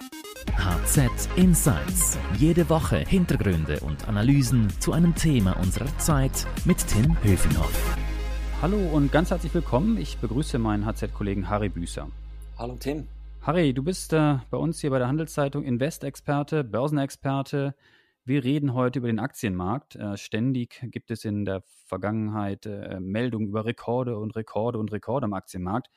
HZ Insights. Jede Woche Hintergründe und Analysen zu einem Thema unserer Zeit mit Tim Höfinghoff. Hallo und ganz herzlich willkommen. Ich begrüße meinen HZ-Kollegen Harry Büßer. Hallo Tim. Harry, du bist äh, bei uns hier bei der Handelszeitung Investexperte, Börsenexperte. Wir reden heute über den Aktienmarkt. Äh, ständig gibt es in der Vergangenheit äh, Meldungen über Rekorde und Rekorde und Rekorde am Aktienmarkt.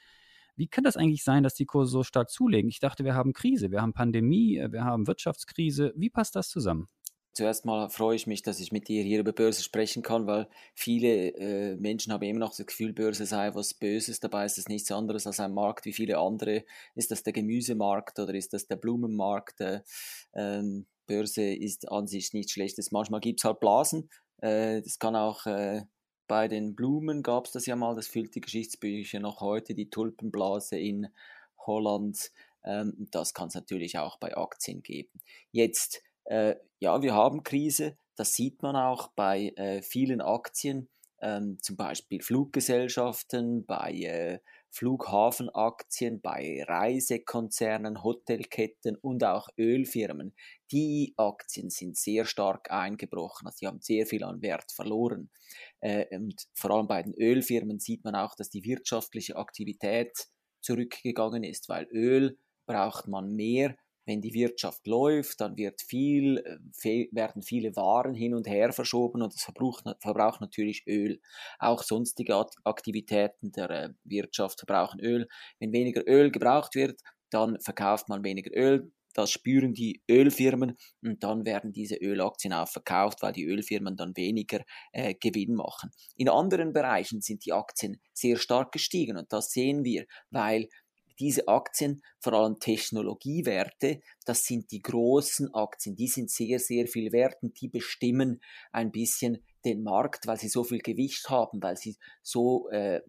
Wie kann das eigentlich sein, dass die Kurse so stark zulegen? Ich dachte, wir haben Krise, wir haben Pandemie, äh, wir haben Wirtschaftskrise. Wie passt das zusammen? Zuerst mal freue ich mich, dass ich mit dir hier über Börse sprechen kann, weil viele äh, Menschen haben immer noch das Gefühl, Börse sei was Böses. Dabei ist es nichts anderes als ein Markt wie viele andere. Ist das der Gemüsemarkt oder ist das der Blumenmarkt? Äh, ähm, Börse ist an sich nichts Schlechtes. Manchmal gibt es halt Blasen. Äh, das kann auch äh, bei den Blumen gab es das ja mal, das füllt die Geschichtsbücher noch heute, die Tulpenblase in Holland. Ähm, das kann es natürlich auch bei Aktien geben. Jetzt, äh, ja, wir haben Krise, das sieht man auch bei äh, vielen Aktien, ähm, zum Beispiel Fluggesellschaften, bei äh, Flughafenaktien, bei Reisekonzernen, Hotelketten und auch Ölfirmen. Die Aktien sind sehr stark eingebrochen, also sie haben sehr viel an Wert verloren. Äh, und vor allem bei den Ölfirmen sieht man auch, dass die wirtschaftliche Aktivität zurückgegangen ist, weil Öl braucht man mehr wenn die Wirtschaft läuft, dann wird viel, äh, werden viele Waren hin und her verschoben und das verbraucht, verbraucht natürlich Öl. Auch sonstige Aktivitäten der äh, Wirtschaft verbrauchen Öl. Wenn weniger Öl gebraucht wird, dann verkauft man weniger Öl. Das spüren die Ölfirmen und dann werden diese Ölaktien auch verkauft, weil die Ölfirmen dann weniger äh, Gewinn machen. In anderen Bereichen sind die Aktien sehr stark gestiegen und das sehen wir, weil diese Aktien, vor allem Technologiewerte, das sind die großen Aktien, die sind sehr, sehr viel wert und die bestimmen ein bisschen den Markt, weil sie so viel Gewicht haben, weil sie so, äh,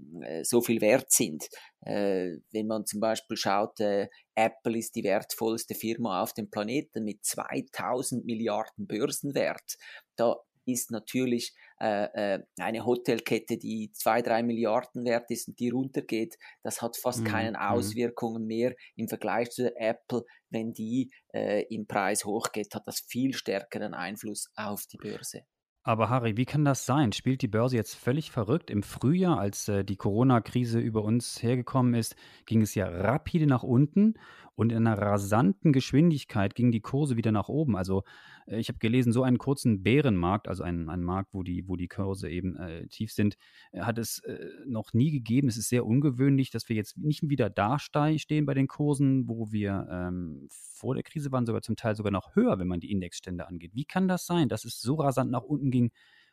so viel wert sind. Äh, wenn man zum Beispiel schaut, äh, Apple ist die wertvollste Firma auf dem Planeten mit 2000 Milliarden Börsenwert. Da ist natürlich äh, äh, eine Hotelkette, die zwei, drei Milliarden wert ist und die runtergeht, das hat fast mhm. keine mhm. Auswirkungen mehr im Vergleich zu Apple. Wenn die äh, im Preis hochgeht, hat das viel stärkeren Einfluss auf die Börse. Aber Harry, wie kann das sein? Spielt die Börse jetzt völlig verrückt? Im Frühjahr, als äh, die Corona-Krise über uns hergekommen ist, ging es ja rapide nach unten und in einer rasanten Geschwindigkeit gingen die Kurse wieder nach oben. Also äh, ich habe gelesen, so einen kurzen Bärenmarkt, also einen, einen Markt, wo die, wo die Kurse eben äh, tief sind, äh, hat es äh, noch nie gegeben. Es ist sehr ungewöhnlich, dass wir jetzt nicht wieder da stehen bei den Kursen, wo wir ähm, vor der Krise waren, sogar zum Teil sogar noch höher, wenn man die Indexstände angeht. Wie kann das sein, dass es so rasant nach unten ging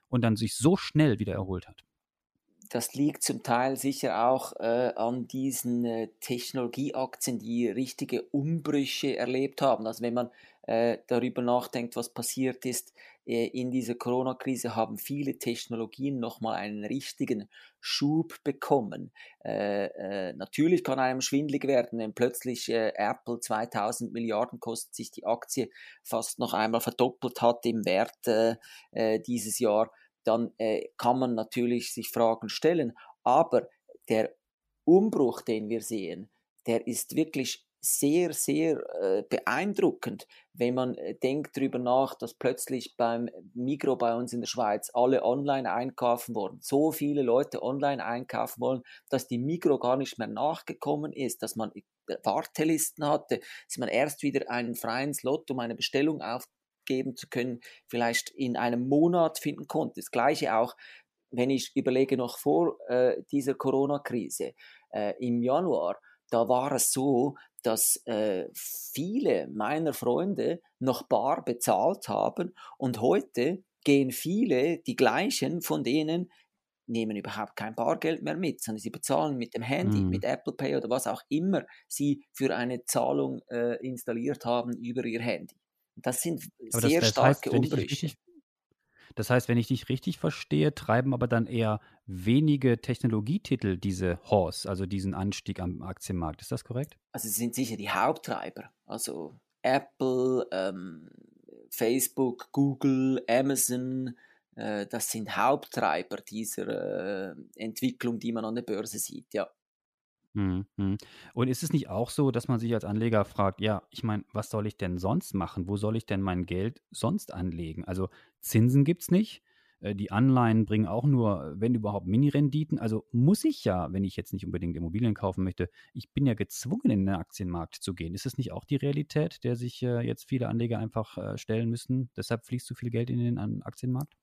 und dann sich so schnell wieder erholt hat? Das liegt zum Teil sicher auch äh, an diesen äh, Technologieaktien, die richtige Umbrüche erlebt haben. Also wenn man äh, darüber nachdenkt, was passiert ist äh, in dieser Corona-Krise, haben viele Technologien nochmal einen richtigen Schub bekommen. Äh, äh, natürlich kann einem schwindlig werden, wenn plötzlich Apple 2000 Milliarden kostet, sich die Aktie fast noch einmal verdoppelt hat im Wert dieses Jahr dann äh, kann man natürlich sich Fragen stellen. Aber der Umbruch, den wir sehen, der ist wirklich sehr, sehr äh, beeindruckend, wenn man äh, denkt darüber nach, dass plötzlich beim Migro bei uns in der Schweiz alle online einkaufen wollen, so viele Leute online einkaufen wollen, dass die Migro gar nicht mehr nachgekommen ist, dass man äh, Wartelisten hatte, dass man erst wieder einen freien Slot, um eine Bestellung auf, geben zu können, vielleicht in einem Monat finden konnte. Das gleiche auch, wenn ich überlege noch vor äh, dieser Corona-Krise äh, im Januar, da war es so, dass äh, viele meiner Freunde noch bar bezahlt haben und heute gehen viele, die gleichen von denen, nehmen überhaupt kein Bargeld mehr mit, sondern sie bezahlen mit dem Handy, mhm. mit Apple Pay oder was auch immer sie für eine Zahlung äh, installiert haben über ihr Handy. Das sind aber sehr das, das starke heißt, Umbrüche. Richtig, das heißt, wenn ich dich richtig verstehe, treiben aber dann eher wenige Technologietitel diese Horse, also diesen Anstieg am Aktienmarkt. Ist das korrekt? Also sie sind sicher die Haupttreiber. Also Apple, ähm, Facebook, Google, Amazon, äh, das sind Haupttreiber dieser äh, Entwicklung, die man an der Börse sieht, ja. Mhm, mhm. Und ist es nicht auch so, dass man sich als Anleger fragt, ja, ich meine, was soll ich denn sonst machen? Wo soll ich denn mein Geld sonst anlegen? Also Zinsen gibt es nicht. Äh, die Anleihen bringen auch nur, wenn überhaupt, Mini-Renditen. Also muss ich ja, wenn ich jetzt nicht unbedingt Immobilien kaufen möchte, ich bin ja gezwungen, in den Aktienmarkt zu gehen. Ist es nicht auch die Realität, der sich äh, jetzt viele Anleger einfach äh, stellen müssen? Deshalb fließt so viel Geld in den Aktienmarkt?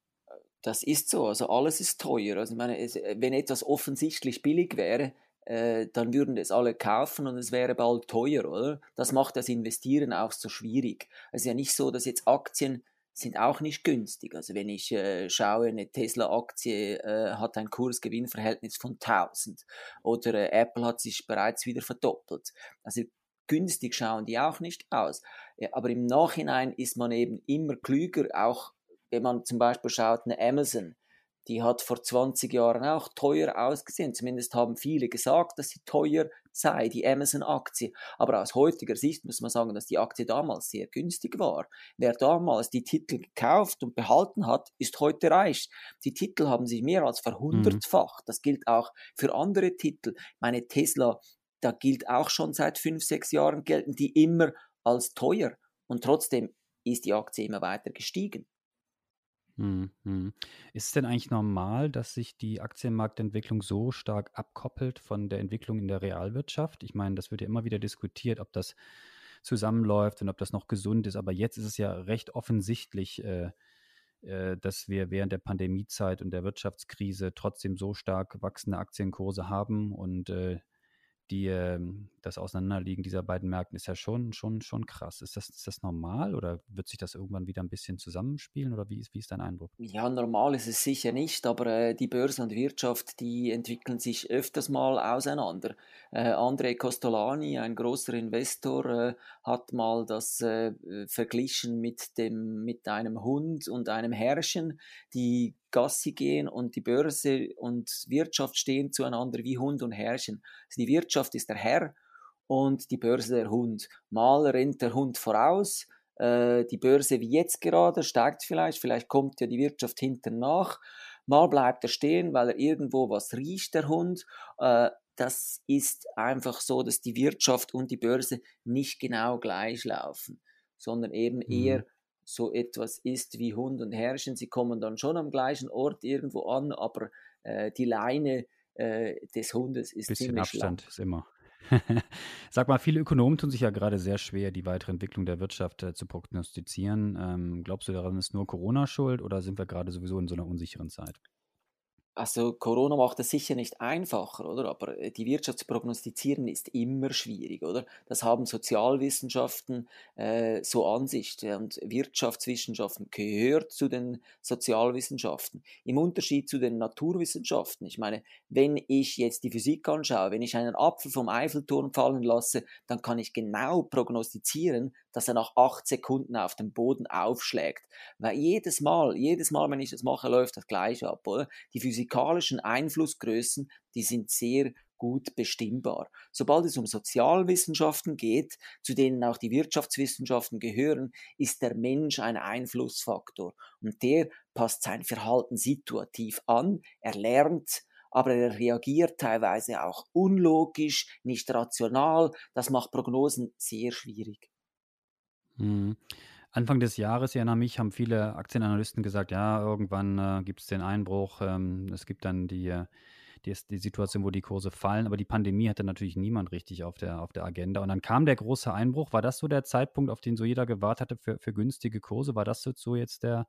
Das ist so. Also alles ist teuer. Also ich meine, wenn etwas offensichtlich billig wäre, dann würden es alle kaufen und es wäre bald teuer, oder? Das macht das Investieren auch so schwierig. Es ist ja nicht so, dass jetzt Aktien sind auch nicht günstig. Also wenn ich äh, schaue, eine Tesla-Aktie äh, hat ein Kurs-Gewinn-Verhältnis von 1000 oder äh, Apple hat sich bereits wieder verdoppelt. Also günstig schauen die auch nicht aus. Ja, aber im Nachhinein ist man eben immer klüger, auch wenn man zum Beispiel schaut, eine Amazon, die hat vor 20 Jahren auch teuer ausgesehen. Zumindest haben viele gesagt, dass sie teuer sei, die Amazon-Aktie. Aber aus heutiger Sicht muss man sagen, dass die Aktie damals sehr günstig war. Wer damals die Titel gekauft und behalten hat, ist heute reich. Die Titel haben sich mehr als verhundertfacht. Mhm. Das gilt auch für andere Titel. Meine Tesla, da gilt auch schon seit fünf, sechs Jahren, gelten die immer als teuer. Und trotzdem ist die Aktie immer weiter gestiegen. Mhm, mhm. Ist es denn eigentlich normal, dass sich die Aktienmarktentwicklung so stark abkoppelt von der Entwicklung in der Realwirtschaft? Ich meine, das wird ja immer wieder diskutiert, ob das zusammenläuft und ob das noch gesund ist. Aber jetzt ist es ja recht offensichtlich, äh, äh, dass wir während der Pandemiezeit und der Wirtschaftskrise trotzdem so stark wachsende Aktienkurse haben und äh, die, ähm, das Auseinanderliegen dieser beiden Märkten ist ja schon, schon, schon krass. Ist das, ist das normal oder wird sich das irgendwann wieder ein bisschen zusammenspielen oder wie ist, wie ist dein Eindruck? Ja, normal ist es sicher nicht, aber äh, die Börse und Wirtschaft, die entwickeln sich öfters mal auseinander. Äh, André Costolani, ein großer Investor, äh, hat mal das verglichen mit, dem, mit einem Hund und einem Herrchen, die Gassi gehen und die Börse und Wirtschaft stehen zueinander wie Hund und Herrchen. Also die Wirtschaft ist der Herr und die Börse der Hund. Mal rennt der Hund voraus, äh, die Börse wie jetzt gerade steigt vielleicht, vielleicht kommt ja die Wirtschaft hinten nach. Mal bleibt er stehen, weil er irgendwo was riecht, der Hund. Äh, das ist einfach so, dass die Wirtschaft und die Börse nicht genau gleich laufen, sondern eben mhm. eher so etwas ist wie Hund und Herrchen. Sie kommen dann schon am gleichen Ort irgendwo an, aber äh, die Leine äh, des Hundes ist Bisschen ziemlich Abstand lang. ist immer. Sag mal, viele Ökonomen tun sich ja gerade sehr schwer, die weitere Entwicklung der Wirtschaft äh, zu prognostizieren. Ähm, glaubst du, daran ist nur Corona schuld oder sind wir gerade sowieso in so einer unsicheren Zeit? Also Corona macht es sicher nicht einfacher, oder? Aber äh, die Wirtschaft zu prognostizieren ist immer schwierig, oder? Das haben Sozialwissenschaften äh, so an sich und Wirtschaftswissenschaften gehört zu den Sozialwissenschaften. Im Unterschied zu den Naturwissenschaften. Ich meine, wenn ich jetzt die Physik anschaue, wenn ich einen Apfel vom Eiffelturm fallen lasse, dann kann ich genau prognostizieren, dass er nach acht Sekunden auf dem Boden aufschlägt. Weil jedes Mal, jedes Mal, wenn ich das mache, läuft das gleich ab, oder? Die physikalischen Einflussgrößen, die sind sehr gut bestimmbar. Sobald es um Sozialwissenschaften geht, zu denen auch die Wirtschaftswissenschaften gehören, ist der Mensch ein Einflussfaktor und der passt sein Verhalten situativ an, er lernt, aber er reagiert teilweise auch unlogisch, nicht rational, das macht Prognosen sehr schwierig. Mhm. Anfang des Jahres, ich erinnere mich, haben viele Aktienanalysten gesagt, ja, irgendwann äh, gibt es den Einbruch, ähm, es gibt dann die, äh, die, die, Situation, wo die Kurse fallen, aber die Pandemie hatte natürlich niemand richtig auf der, auf der Agenda. Und dann kam der große Einbruch. War das so der Zeitpunkt, auf den so jeder gewartet hatte für, für günstige Kurse? War das so jetzt der,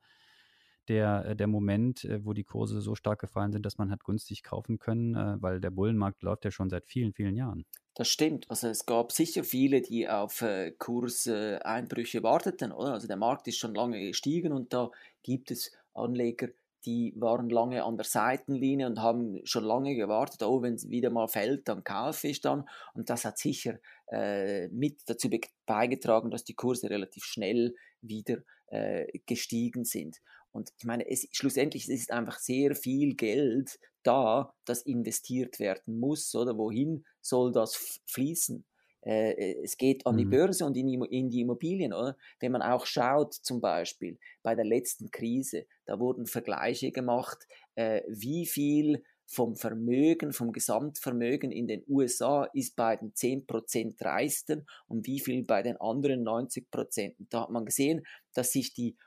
der, äh, der Moment, äh, wo die Kurse so stark gefallen sind, dass man hat günstig kaufen können, äh, weil der Bullenmarkt läuft ja schon seit vielen, vielen Jahren. Das stimmt. Also es gab sicher viele, die auf Kurseinbrüche warteten, oder? Also der Markt ist schon lange gestiegen und da gibt es Anleger, die waren lange an der Seitenlinie und haben schon lange gewartet, oh, wenn es wieder mal fällt, dann kaufe ich dann. Und das hat sicher äh, mit dazu beigetragen, dass die Kurse relativ schnell wieder äh, gestiegen sind. Und ich meine, es, schlussendlich ist einfach sehr viel Geld da, das investiert werden muss, oder wohin soll das fließen? Äh, äh, es geht an die mhm. Börse und in, in die Immobilien, oder? Wenn man auch schaut, zum Beispiel bei der letzten Krise, da wurden Vergleiche gemacht, äh, wie viel vom Vermögen, vom Gesamtvermögen in den USA ist bei den 10% Reichsten und wie viel bei den anderen 90%. Da hat man gesehen, dass sich die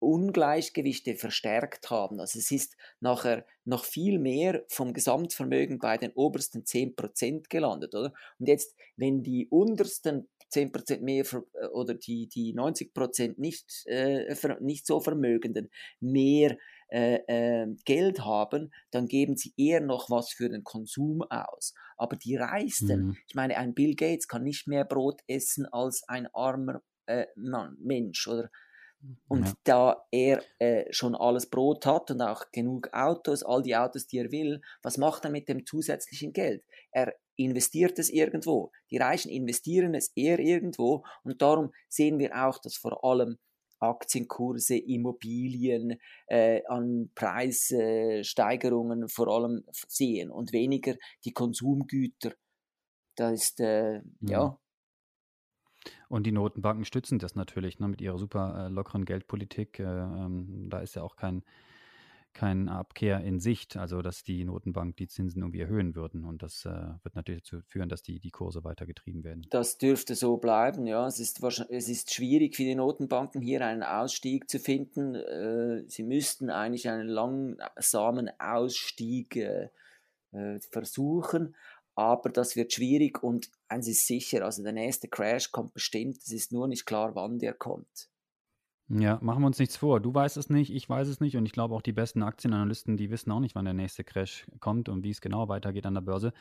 Ungleichgewichte verstärkt haben. Also es ist nachher noch viel mehr vom Gesamtvermögen bei den obersten 10% gelandet, oder? Und jetzt, wenn die untersten 10% mehr äh, oder die, die 90% nicht, äh, nicht so Vermögenden mehr äh, äh, Geld haben, dann geben sie eher noch was für den Konsum aus. Aber die Reichsten, mhm. ich meine, ein Bill Gates kann nicht mehr Brot essen als ein armer äh, Mann, Mensch, oder? Und ja. da er äh, schon alles Brot hat und auch genug Autos, all die Autos, die er will, was macht er mit dem zusätzlichen Geld? Er investiert es irgendwo. Die Reichen investieren es eher irgendwo und darum sehen wir auch, dass vor allem Aktienkurse, Immobilien äh, an Preissteigerungen vor allem sehen und weniger die Konsumgüter. Da ist, äh, ja. Und die Notenbanken stützen das natürlich ne, mit ihrer super äh, lockeren Geldpolitik. Äh, ähm, da ist ja auch kein, kein Abkehr in Sicht, also dass die Notenbank die Zinsen irgendwie erhöhen würden. Und das äh, wird natürlich dazu führen, dass die, die Kurse weiter getrieben werden. Das dürfte so bleiben, ja. Es ist, es ist schwierig für die Notenbanken hier einen Ausstieg zu finden. Äh, sie müssten eigentlich einen langsamen Ausstieg äh, äh, versuchen aber das wird schwierig und eins ist sicher, also der nächste Crash kommt bestimmt, es ist nur nicht klar, wann der kommt. Ja, machen wir uns nichts vor. Du weißt es nicht, ich weiß es nicht und ich glaube auch die besten Aktienanalysten, die wissen auch nicht, wann der nächste Crash kommt und wie es genau weitergeht an der Börse.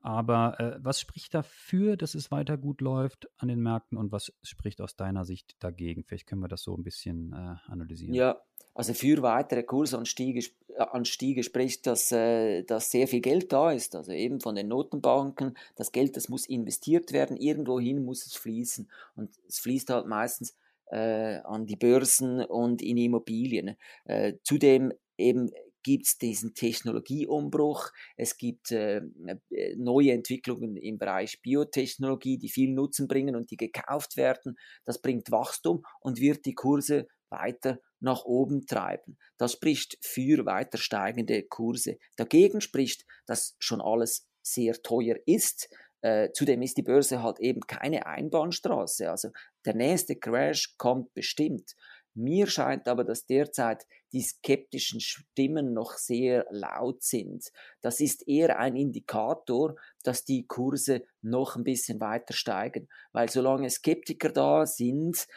Aber äh, was spricht dafür, dass es weiter gut läuft an den Märkten und was spricht aus deiner Sicht dagegen? Vielleicht können wir das so ein bisschen äh, analysieren. Ja, also für weitere Kursanstiege äh, Anstiege spricht, dass, äh, dass sehr viel Geld da ist, also eben von den Notenbanken. Das Geld, das muss investiert werden, irgendwohin muss es fließen. Und es fließt halt meistens äh, an die Börsen und in Immobilien. Äh, zudem eben gibt es diesen Technologieumbruch, es gibt äh, äh, neue Entwicklungen im Bereich Biotechnologie, die viel Nutzen bringen und die gekauft werden. Das bringt Wachstum und wird die Kurse weiter nach oben treiben. Das spricht für weiter steigende Kurse. Dagegen spricht, dass schon alles sehr teuer ist. Äh, zudem ist die Börse halt eben keine Einbahnstraße. Also der nächste Crash kommt bestimmt. Mir scheint aber, dass derzeit die skeptischen Stimmen noch sehr laut sind. Das ist eher ein Indikator, dass die Kurse noch ein bisschen weiter steigen. Weil solange Skeptiker da sind,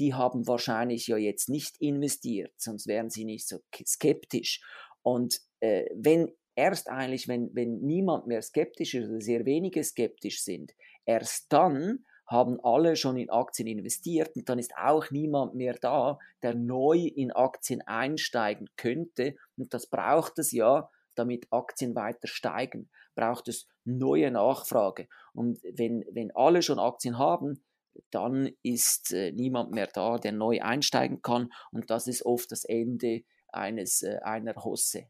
die haben wahrscheinlich ja jetzt nicht investiert, sonst wären sie nicht so skeptisch. Und äh, wenn erst eigentlich, wenn, wenn niemand mehr skeptisch ist oder sehr wenige skeptisch sind, erst dann haben alle schon in Aktien investiert und dann ist auch niemand mehr da, der neu in Aktien einsteigen könnte. Und das braucht es ja, damit Aktien weiter steigen, braucht es neue Nachfrage. Und wenn, wenn alle schon Aktien haben, dann ist äh, niemand mehr da, der neu einsteigen kann. Und das ist oft das Ende eines, äh, einer Hosse.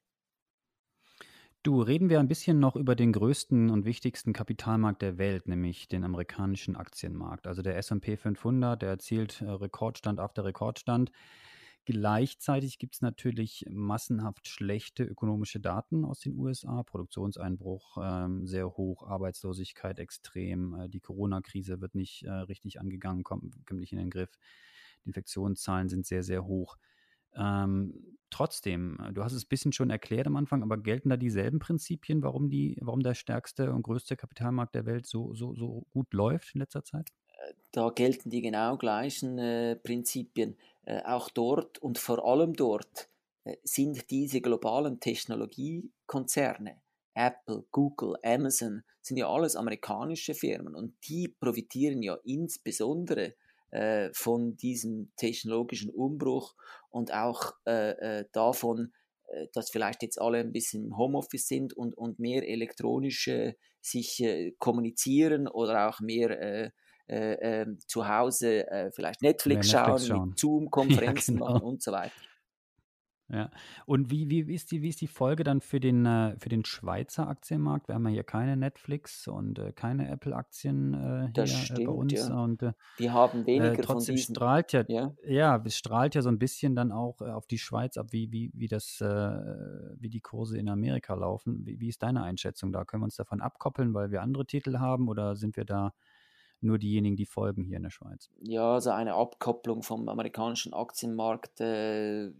Du, reden wir ein bisschen noch über den größten und wichtigsten Kapitalmarkt der Welt, nämlich den amerikanischen Aktienmarkt. Also der SP 500, der erzielt äh, Rekordstand auf der Rekordstand. Gleichzeitig gibt es natürlich massenhaft schlechte ökonomische Daten aus den USA. Produktionseinbruch ähm, sehr hoch, Arbeitslosigkeit extrem, äh, die Corona-Krise wird nicht äh, richtig angegangen, kommt, kommt nicht in den Griff. Die Infektionszahlen sind sehr, sehr hoch. Ähm, trotzdem, äh, du hast es ein bisschen schon erklärt am Anfang, aber gelten da dieselben Prinzipien, warum, die, warum der stärkste und größte Kapitalmarkt der Welt so, so, so gut läuft in letzter Zeit? Da gelten die genau gleichen äh, Prinzipien. Äh, auch dort und vor allem dort äh, sind diese globalen Technologiekonzerne, Apple, Google, Amazon, sind ja alles amerikanische Firmen und die profitieren ja insbesondere äh, von diesem technologischen Umbruch und auch äh, äh davon, äh, dass vielleicht jetzt alle ein bisschen im Homeoffice sind und, und mehr elektronisch sich äh, kommunizieren oder auch mehr äh, zu Hause vielleicht Netflix, Netflix schauen, schauen. Zoom-Konferenzen ja, genau. machen und so weiter. Ja. Und wie, wie, ist die, wie ist die Folge dann für den, äh, für den Schweizer Aktienmarkt? Wir haben ja hier keine Netflix und äh, keine Apple-Aktien äh, hier stimmt, äh, bei uns. Ja. Und, äh, die haben weniger trotzdem von diesen. strahlt ja, ja, ja, es strahlt ja so ein bisschen dann auch auf die Schweiz ab, wie, wie, wie, das, wie die Kurse in Amerika laufen. Wie, wie ist deine Einschätzung da? Können wir uns davon abkoppeln, weil wir andere Titel haben oder sind wir da nur diejenigen, die folgen hier in der Schweiz? Ja, also eine Abkopplung vom amerikanischen Aktienmarkt äh,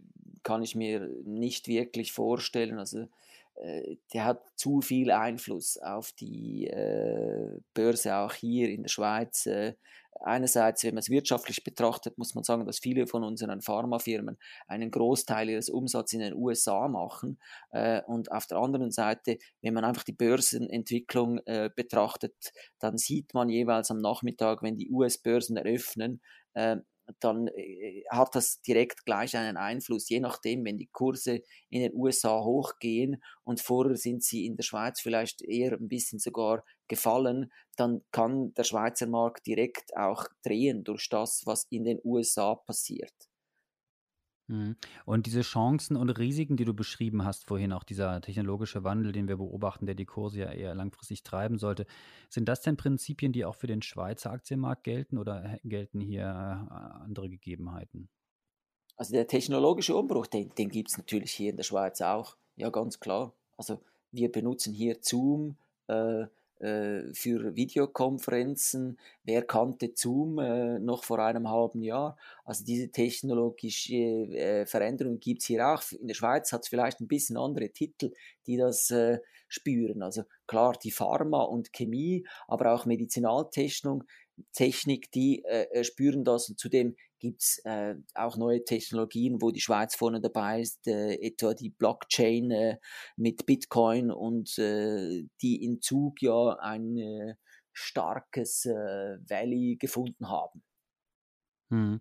kann ich mir nicht wirklich vorstellen. Also äh, der hat zu viel Einfluss auf die äh, Börse auch hier in der Schweiz. Äh, einerseits, wenn man es wirtschaftlich betrachtet, muss man sagen, dass viele von unseren Pharmafirmen einen Großteil ihres Umsatzes in den USA machen. Äh, und auf der anderen Seite, wenn man einfach die Börsenentwicklung äh, betrachtet, dann sieht man jeweils am Nachmittag, wenn die US-Börsen eröffnen, äh, dann äh, hat das direkt gleich einen Einfluss, je nachdem, wenn die Kurse in den USA hochgehen und vorher sind sie in der Schweiz vielleicht eher ein bisschen sogar gefallen, dann kann der Schweizer Markt direkt auch drehen durch das, was in den USA passiert. Mhm. Und diese Chancen und Risiken, die du beschrieben hast vorhin, auch dieser technologische Wandel, den wir beobachten, der die Kurse ja eher langfristig treiben sollte, sind das denn Prinzipien, die auch für den Schweizer Aktienmarkt gelten oder gelten hier äh, andere Gegebenheiten? Also der technologische Umbruch, den, den gibt es natürlich hier in der Schweiz auch, ja ganz klar. Also wir benutzen hier Zoom, äh, äh, für Videokonferenzen. Wer kannte Zoom äh, noch vor einem halben Jahr? Also diese technologische äh, Veränderung gibt es hier auch. In der Schweiz hat es vielleicht ein bisschen andere Titel, die das äh, spüren. Also klar die Pharma und Chemie, aber auch Medizinaltechnik, Technik, die äh, spüren das. Und zudem gibt es äh, auch neue Technologien, wo die Schweiz vorne dabei ist, äh, etwa die Blockchain äh, mit Bitcoin und äh, die in Zug ja ein äh, starkes äh, Valley gefunden haben. Hm.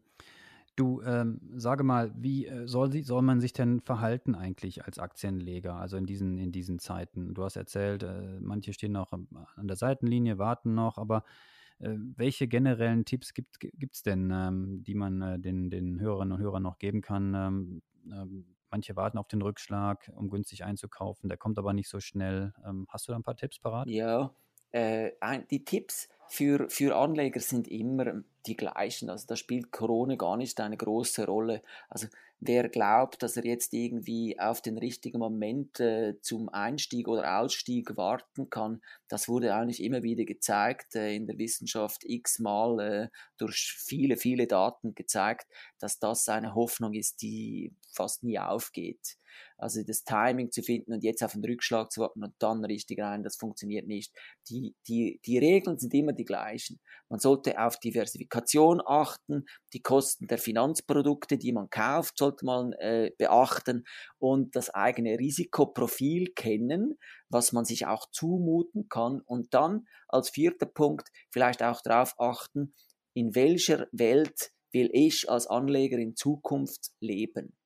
Du, ähm, sage mal, wie soll, sie, soll man sich denn verhalten eigentlich als Aktienleger, also in diesen, in diesen Zeiten? Du hast erzählt, manche stehen noch an der Seitenlinie, warten noch, aber äh, welche generellen Tipps gibt es denn, ähm, die man äh, den, den Hörerinnen und Hörern noch geben kann? Ähm, ähm, manche warten auf den Rückschlag, um günstig einzukaufen, der kommt aber nicht so schnell. Ähm, hast du da ein paar Tipps parat? Ja, äh, die Tipps für, für Anleger sind immer die gleichen. Also da spielt Corona gar nicht eine große Rolle. Also wer glaubt, dass er jetzt irgendwie auf den richtigen Moment äh, zum Einstieg oder Ausstieg warten kann, das wurde eigentlich immer wieder gezeigt äh, in der Wissenschaft x-mal äh, durch viele, viele Daten gezeigt, dass das eine Hoffnung ist, die fast nie aufgeht. Also das Timing zu finden und jetzt auf den Rückschlag zu warten und dann richtig rein, das funktioniert nicht. Die, die, die Regeln sind immer die gleichen. Man sollte auf Diversifikation achten, die Kosten der Finanzprodukte, die man kauft, sollte man äh, beachten und das eigene Risikoprofil kennen, was man sich auch zumuten kann und dann als vierter Punkt vielleicht auch darauf achten, in welcher Welt will ich als Anleger in Zukunft leben.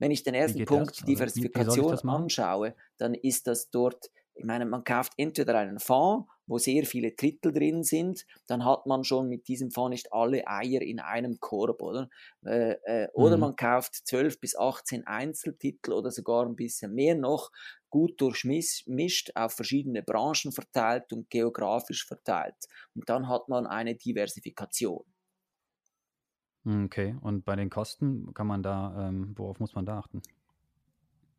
Wenn ich den ersten Punkt das? Diversifikation anschaue, dann ist das dort, ich meine, man kauft entweder einen Fonds, wo sehr viele Drittel drin sind, dann hat man schon mit diesem Fonds nicht alle Eier in einem Korb, oder? Äh, äh, oder mhm. man kauft 12 bis 18 Einzeltitel oder sogar ein bisschen mehr noch, gut durchmischt, auf verschiedene Branchen verteilt und geografisch verteilt. Und dann hat man eine Diversifikation. Hm, okay, und bei den Kosten kann man da, ähm, worauf muss man da achten?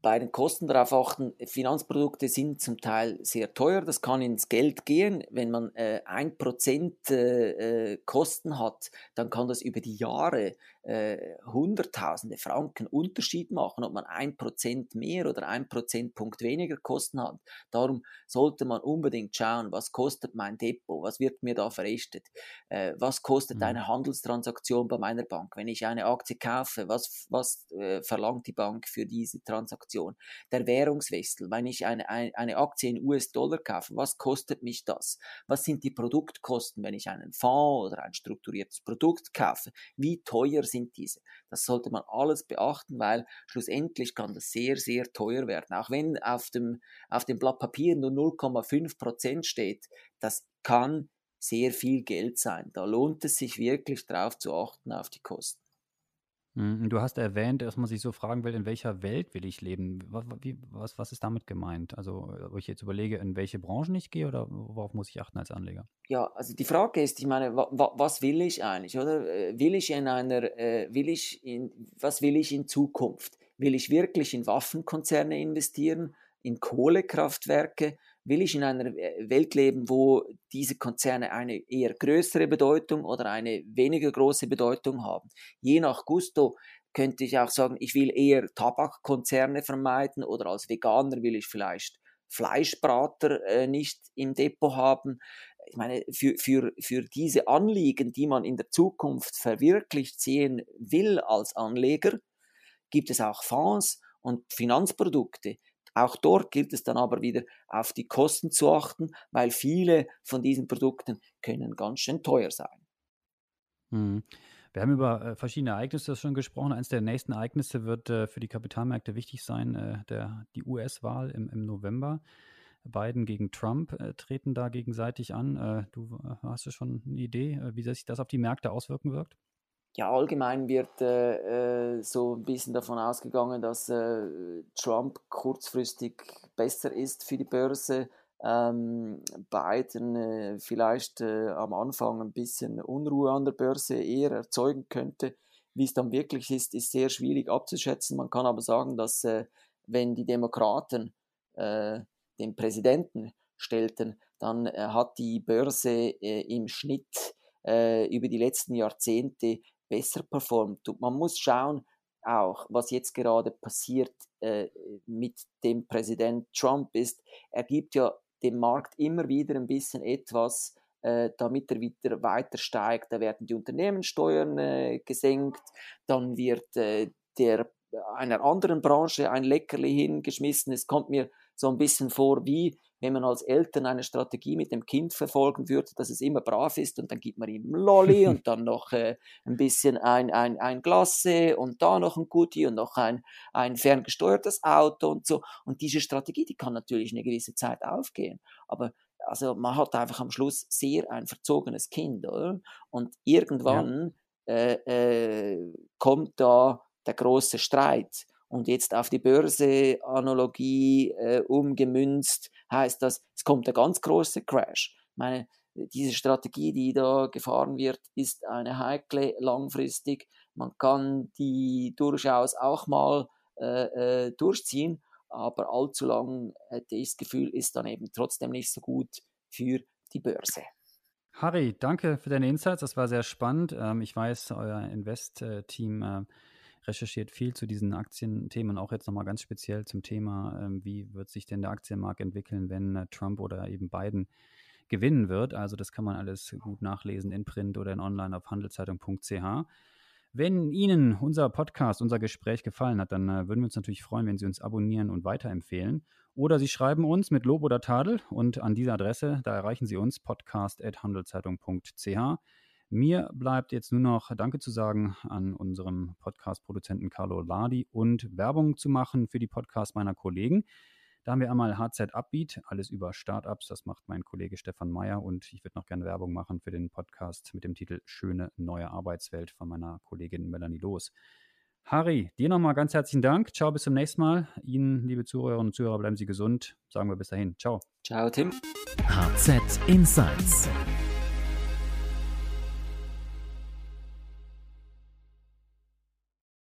bei den Kosten darauf achten, Finanzprodukte sind zum Teil sehr teuer, das kann ins Geld gehen. Wenn man äh, ein äh, Prozent äh, Kosten hat, dann kann das über die Jahre äh, Hunderttausende Franken Unterschied machen, ob man ein Prozent mehr oder ein Prozentpunkt weniger Kosten hat. Darum sollte man unbedingt schauen, was kostet mein Depot, was wird mir da verrechtet, äh, was kostet mhm. eine Handelstransaktion bei meiner Bank, wenn ich eine Aktie kaufe, was, was äh, verlangt die Bank für diese Transaktion, der Währungswechsel, wenn ich eine, eine, eine Aktie in US-Dollar kaufe, was kostet mich das, was sind die Produktkosten, wenn ich einen Fonds oder ein strukturiertes Produkt kaufe, wie teuer sind diese. Das sollte man alles beachten, weil schlussendlich kann das sehr, sehr teuer werden. Auch wenn auf dem, auf dem Blatt Papier nur 0,5 Prozent steht, das kann sehr viel Geld sein. Da lohnt es sich wirklich darauf zu achten, auf die Kosten. Mhm, du hast erwähnt, dass man sich so fragen will, in welcher Welt will ich leben? Was, wie, was, was ist damit gemeint? Also, ob ich jetzt überlege, in welche Branchen ich gehe oder worauf muss ich achten als Anleger? Ja, also die Frage ist, ich meine, wa, wa, was will ich eigentlich, oder? Äh, will ich in einer, äh, will ich in, was will ich in Zukunft? Will ich wirklich in Waffenkonzerne investieren, in Kohlekraftwerke? Will ich in einer Welt leben, wo diese Konzerne eine eher größere Bedeutung oder eine weniger große Bedeutung haben? Je nach Gusto könnte ich auch sagen, ich will eher Tabakkonzerne vermeiden oder als Veganer will ich vielleicht Fleischbrater äh, nicht im Depot haben. Ich meine, für, für, für diese Anliegen, die man in der Zukunft verwirklicht sehen will als Anleger, gibt es auch Fonds und Finanzprodukte, auch dort gilt es dann aber wieder auf die Kosten zu achten, weil viele von diesen Produkten können ganz schön teuer sein. Hm. Wir haben über äh, verschiedene Ereignisse schon gesprochen. Eines der nächsten Ereignisse wird äh, für die Kapitalmärkte wichtig sein, äh, der, die US-Wahl im, im, November. Biden gegen Trump treten da gegenseitig an. Du hast du schon eine Idee, wie sich das auf die Märkte auswirken wird? Ja, allgemein wird äh, äh, so ein bisschen davon ausgegangen, dass äh, Trump kurzfristig besser ist für die Börse. Ähm, Biden äh, vielleicht äh, am Anfang ein bisschen Unruhe an der Börse eher erzeugen könnte. Wie es dann wirklich ist, ist sehr schwierig abzuschätzen. Man kann aber sagen, dass äh, wenn die Demokraten den Präsidenten stellten, dann hat die Börse im Schnitt über die letzten Jahrzehnte besser performt. Und man muss schauen, auch was jetzt gerade passiert äh, mit dem Präsident Trump ist, er gibt ja dem Markt immer wieder ein bisschen etwas, äh, damit er wieder weiter steigt. Da werden die Unternehmenssteuern äh, gesenkt, dann wird äh, der einer anderen Branche ein Leckerli hingeschmissen. Es kommt mir so ein bisschen vor, wie wenn man als Eltern eine Strategie mit dem Kind verfolgen würde, dass es immer brav ist und dann gibt man ihm Lolli und dann noch äh, ein bisschen ein, ein, ein Glasse und da noch ein Goodie und noch ein, ein ferngesteuertes Auto und so. Und diese Strategie, die kann natürlich eine gewisse Zeit aufgehen. Aber also man hat einfach am Schluss sehr ein verzogenes Kind, oder? Und irgendwann ja. äh, äh, kommt da der große Streit und jetzt auf die Börse-Analogie äh, umgemünzt, heißt das, es kommt ein ganz großer Crash. Ich meine, diese Strategie, die da gefahren wird, ist eine heikle langfristig. Man kann die durchaus auch mal äh, äh, durchziehen, aber allzu lang hätte ich das Gefühl, ist dann eben trotzdem nicht so gut für die Börse. Harry, danke für deine Insights. Das war sehr spannend. Ähm, ich weiß, euer Invest-Team äh, recherchiert viel zu diesen Aktienthemen, auch jetzt nochmal ganz speziell zum Thema, ähm, wie wird sich denn der Aktienmarkt entwickeln, wenn äh, Trump oder eben Biden gewinnen wird. Also das kann man alles gut nachlesen in Print oder in Online auf handelszeitung.ch. Wenn Ihnen unser Podcast, unser Gespräch gefallen hat, dann äh, würden wir uns natürlich freuen, wenn Sie uns abonnieren und weiterempfehlen. Oder Sie schreiben uns mit Lob oder Tadel und an diese Adresse, da erreichen Sie uns podcast.handelszeitung.ch. Mir bleibt jetzt nur noch Danke zu sagen an unserem Podcast-Produzenten Carlo Ladi und Werbung zu machen für die Podcasts meiner Kollegen. Da haben wir einmal HZ Upbeat, alles über Startups. Das macht mein Kollege Stefan Meyer und ich würde noch gerne Werbung machen für den Podcast mit dem Titel Schöne neue Arbeitswelt von meiner Kollegin Melanie Loos. Harry, dir nochmal ganz herzlichen Dank. Ciao, bis zum nächsten Mal. Ihnen, liebe Zuhörerinnen und Zuhörer, bleiben Sie gesund. Sagen wir bis dahin. Ciao. Ciao, Tim. HZ Insights